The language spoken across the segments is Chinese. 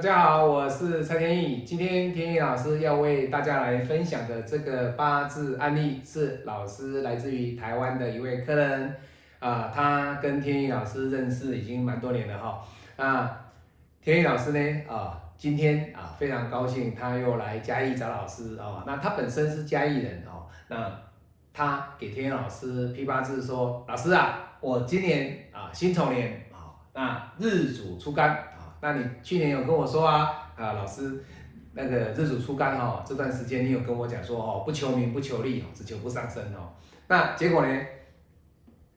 大家好，我是蔡天意。今天天意老师要为大家来分享的这个八字案例，是老师来自于台湾的一位客人啊，他跟天意老师认识已经蛮多年了哈。那，天意老师呢啊，今天啊非常高兴，他又来嘉义找老师哦。那他本身是嘉义人哦，那他给天意老师批八字说，老师啊，我今年啊辛丑年啊，那日主出干。那你去年有跟我说啊，啊老师，那个日主出干哦，这段时间你有跟我讲说哦，不求名不求利哦，只求不上升哦。那结果呢，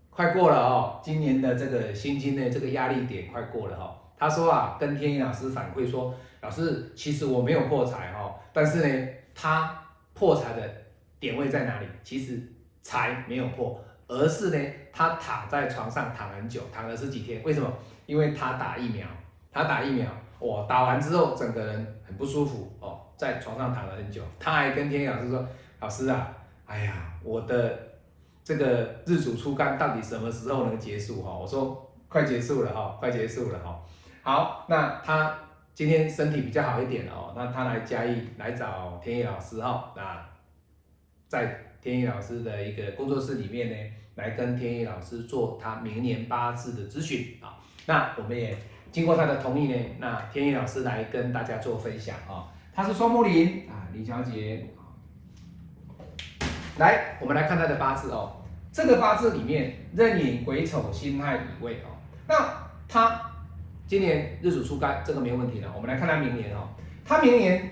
快过了哦，今年的这个新金的这个压力点快过了哈。他说啊，跟天一老师反馈说，老师其实我没有破财哈，但是呢，他破财的点位在哪里？其实财没有破，而是呢，他躺在床上躺很久，躺了十几天。为什么？因为他打疫苗。他打疫苗，哇，打完之后整个人很不舒服哦，在床上躺了很久。他还跟天意老师说：“老师啊，哎呀，我的这个日主出干到底什么时候能结束？哈，我说快结束了哈，快结束了哈。好，那他今天身体比较好一点哦，那他来嘉义来找天意老师哈，那在天意老师的一个工作室里面呢，来跟天意老师做他明年八字的咨询啊。那我们也。经过他的同意呢，那天意老师来跟大家做分享啊。他是双木林啊，李小姐来，我们来看他的八字哦。这个八字里面壬寅癸丑辛亥乙未哦。那他今年日主出干，这个没问题的。我们来看他明年哦。他明年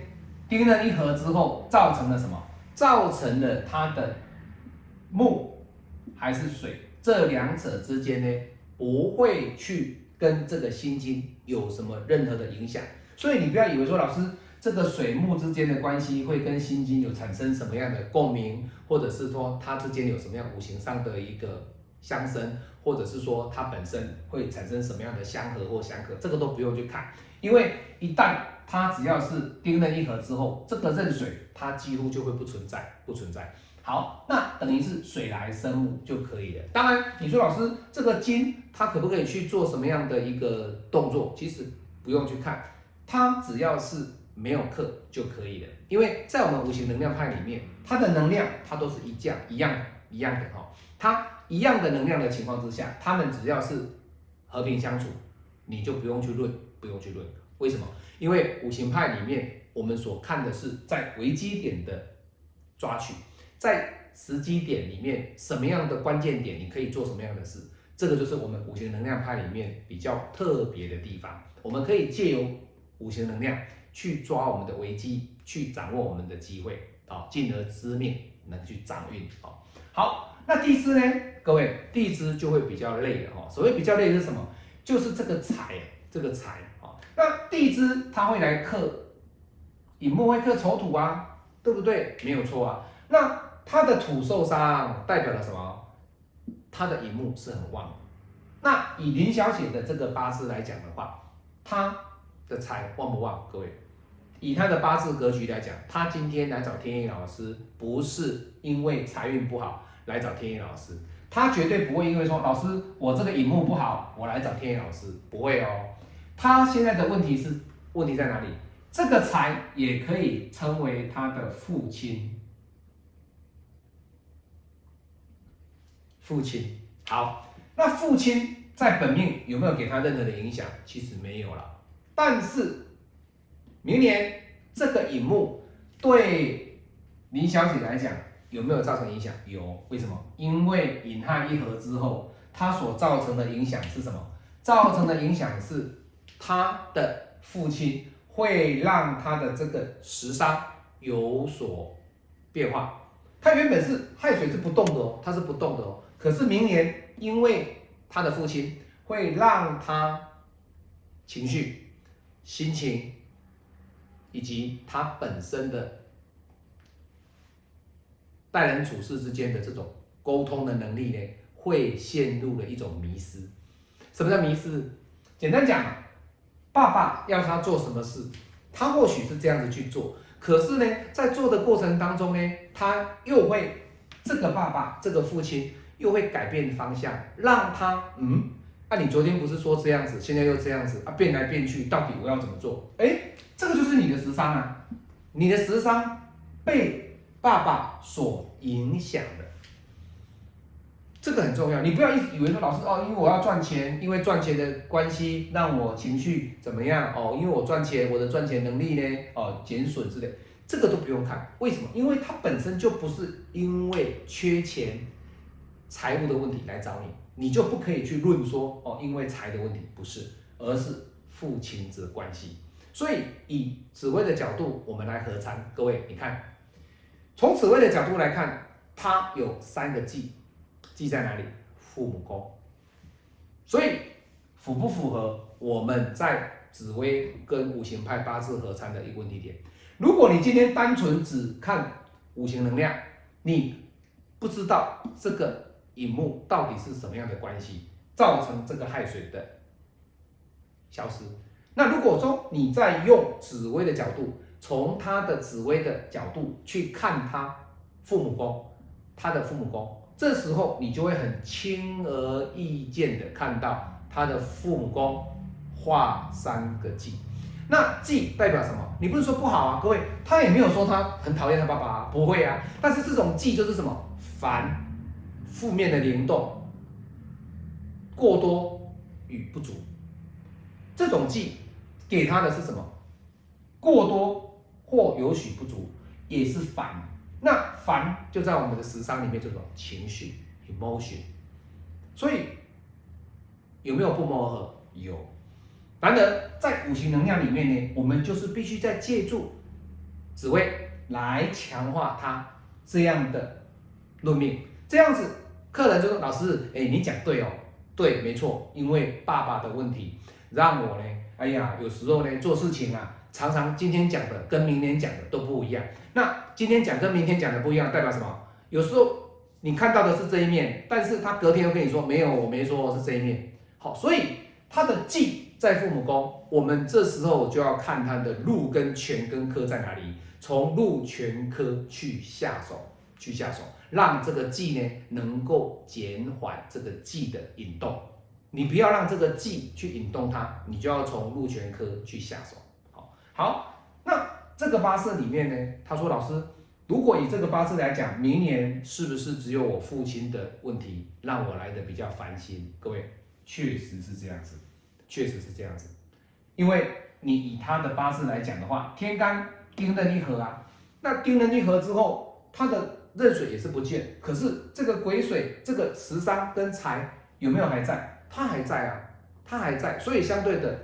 丁了一合之后，造成了什么？造成了他的木还是水这两者之间呢，不会去。跟这个心经有什么任何的影响？所以你不要以为说老师这个水木之间的关系会跟心经有产生什么样的共鸣，或者是说它之间有什么样五行上的一个相生，或者是说它本身会产生什么样的相合或相克，这个都不用去看，因为一旦它只要是丁壬一合之后，这个壬水它几乎就会不存在，不存在。好，那等于是水来生木就可以了。当然，你说老师这个金它可不可以去做什么样的一个动作？其实不用去看，它只要是没有克就可以了。因为在我们五行能量派里面，它的能量它都是一降一样一样的哈。它一样的能量的情况之下，它们只要是和平相处，你就不用去论，不用去论。为什么？因为五行派里面我们所看的是在危机点的抓取。在时机点里面，什么样的关键点你可以做什么样的事？这个就是我们五行能量派里面比较特别的地方。我们可以借由五行能量去抓我们的危机，去掌握我们的机会啊，进而知命能去掌运啊。好，那地支呢？各位，地支就会比较累了哈。所谓比较累是什么？就是这个财，这个财啊。那地支它会来克寅木，会克丑土啊，对不对？没有错啊。那他的土受伤代表了什么？他的乙木是很旺。那以林小姐的这个八字来讲的话，她的财旺不旺？各位，以她的八字格局来讲，她今天来找天意老师，不是因为财运不好来找天意老师，她绝对不会因为说老师我这个乙木不好，我来找天意老师，不会哦。她现在的问题是问题在哪里？这个财也可以称为她的父亲。父亲好，那父亲在本命有没有给他任何的影响？其实没有了。但是明年这个引木对林小姐来讲有没有造成影响？有，为什么？因为引亥一合之后，它所造成的影响是什么？造成的影响是他的父亲会让他的这个食伤有所变化。他原本是亥水是不动的哦，它是不动的哦。可是明年，因为他的父亲会让他情绪、心情以及他本身的待人处事之间的这种沟通的能力呢，会陷入了一种迷失。什么叫迷失？简单讲，爸爸要他做什么事，他或许是这样子去做，可是呢，在做的过程当中呢，他又会这个爸爸，这个父亲。又会改变方向，让他嗯啊，你昨天不是说这样子，现在又这样子啊，变来变去，到底我要怎么做？哎，这个就是你的时商啊，你的时商被爸爸所影响的，这个很重要。你不要一直以为说老师哦，因为我要赚钱，因为赚钱的关系让我情绪怎么样哦？因为我赚钱，我的赚钱能力呢哦减损之类，这个都不用看。为什么？因为它本身就不是因为缺钱。财务的问题来找你，你就不可以去论说哦，因为财的问题不是，而是父亲之关系。所以以紫薇的角度，我们来合参。各位，你看，从紫薇的角度来看，它有三个忌，忌在哪里？父母宫。所以符不符合我们在紫薇跟五行派八字合参的一个问题点？如果你今天单纯只看五行能量，你不知道这个。引木到底是什么样的关系造成这个亥水的消失？那如果说你在用紫薇的角度，从他的紫薇的角度去看他父母宫，他的父母宫，这时候你就会很轻而易见的看到他的父母宫画三个忌。那忌代表什么？你不是说不好啊，各位，他也没有说他很讨厌他爸爸啊，不会啊。但是这种忌就是什么烦。负面的联动过多与不足，这种忌给他的是什么？过多或有许不足，也是烦。那烦就在我们的时商里面，这种情绪 emotion。所以有没有不谋而合？有。然而在五行能量里面呢，我们就是必须在借助紫薇来强化它这样的论命，这样子。客人就说：“老师，哎，你讲对哦，对，没错，因为爸爸的问题，让我呢，哎呀，有时候呢做事情啊，常常今天讲的跟明年讲的都不一样。那今天讲跟明天讲的不一样，代表什么？有时候你看到的是这一面，但是他隔天又跟你说没有，我没说是这一面。好，所以他的忌在父母宫，我们这时候就要看他的禄跟权跟科在哪里，从禄权科去下手。”去下手，让这个忌呢能够减缓这个忌的引动。你不要让这个忌去引动它，你就要从禄全科去下手。好，好，那这个八字里面呢，他说老师，如果以这个八字来讲，明年是不是只有我父亲的问题让我来的比较烦心？各位，确实是这样子，确实是这样子。因为你以他的八字来讲的话，天干丁壬一合啊，那丁壬一合之后，他的壬水也是不见，可是这个癸水、这个食伤跟财有没有还在？它还在啊，它还在。所以相对的，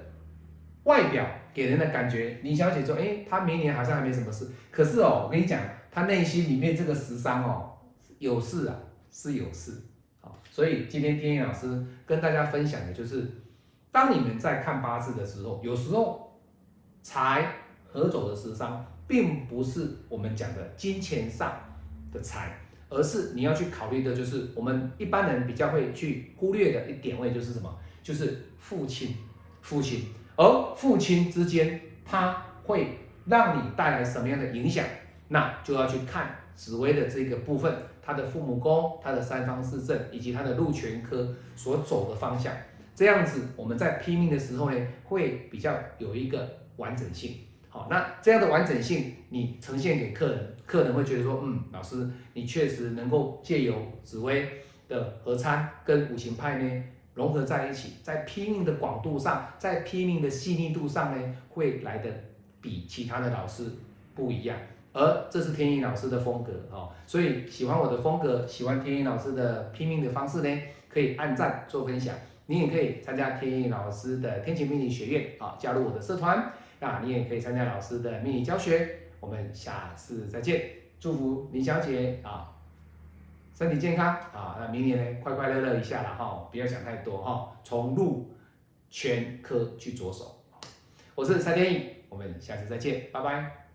外表给人的感觉，林小姐说：“哎，她明年好像还没什么事。”可是哦，我跟你讲，她内心里面这个食伤哦，有事啊，是有事。好，所以今天天意老师跟大家分享的就是，当你们在看八字的时候，有时候财合走的食伤，并不是我们讲的金钱上。的财，而是你要去考虑的，就是我们一般人比较会去忽略的一点位，就是什么？就是父亲，父亲，而父亲之间，他会让你带来什么样的影响？那就要去看紫薇的这个部分，他的父母宫、他的三方四正以及他的禄全科所走的方向，这样子我们在拼命的时候呢，会比较有一个完整性。好，那这样的完整性，你呈现给客人，客人会觉得说，嗯，老师，你确实能够借由紫薇的合参跟五行派呢融合在一起，在拼命的广度上，在拼命的细腻度上呢，会来的比其他的老师不一样。而这是天意老师的风格哦，所以喜欢我的风格，喜欢天意老师的拼命的方式呢，可以按赞做分享。你也可以参加天意老师的天晴命理学院啊，加入我的社团。那你也可以参加老师的命理教学，我们下次再见，祝福林小姐啊，身体健康啊，那明年呢快快乐乐一下了哈，不要想太多哈，从入全科去着手，我是蔡天翼，我们下次再见，拜拜。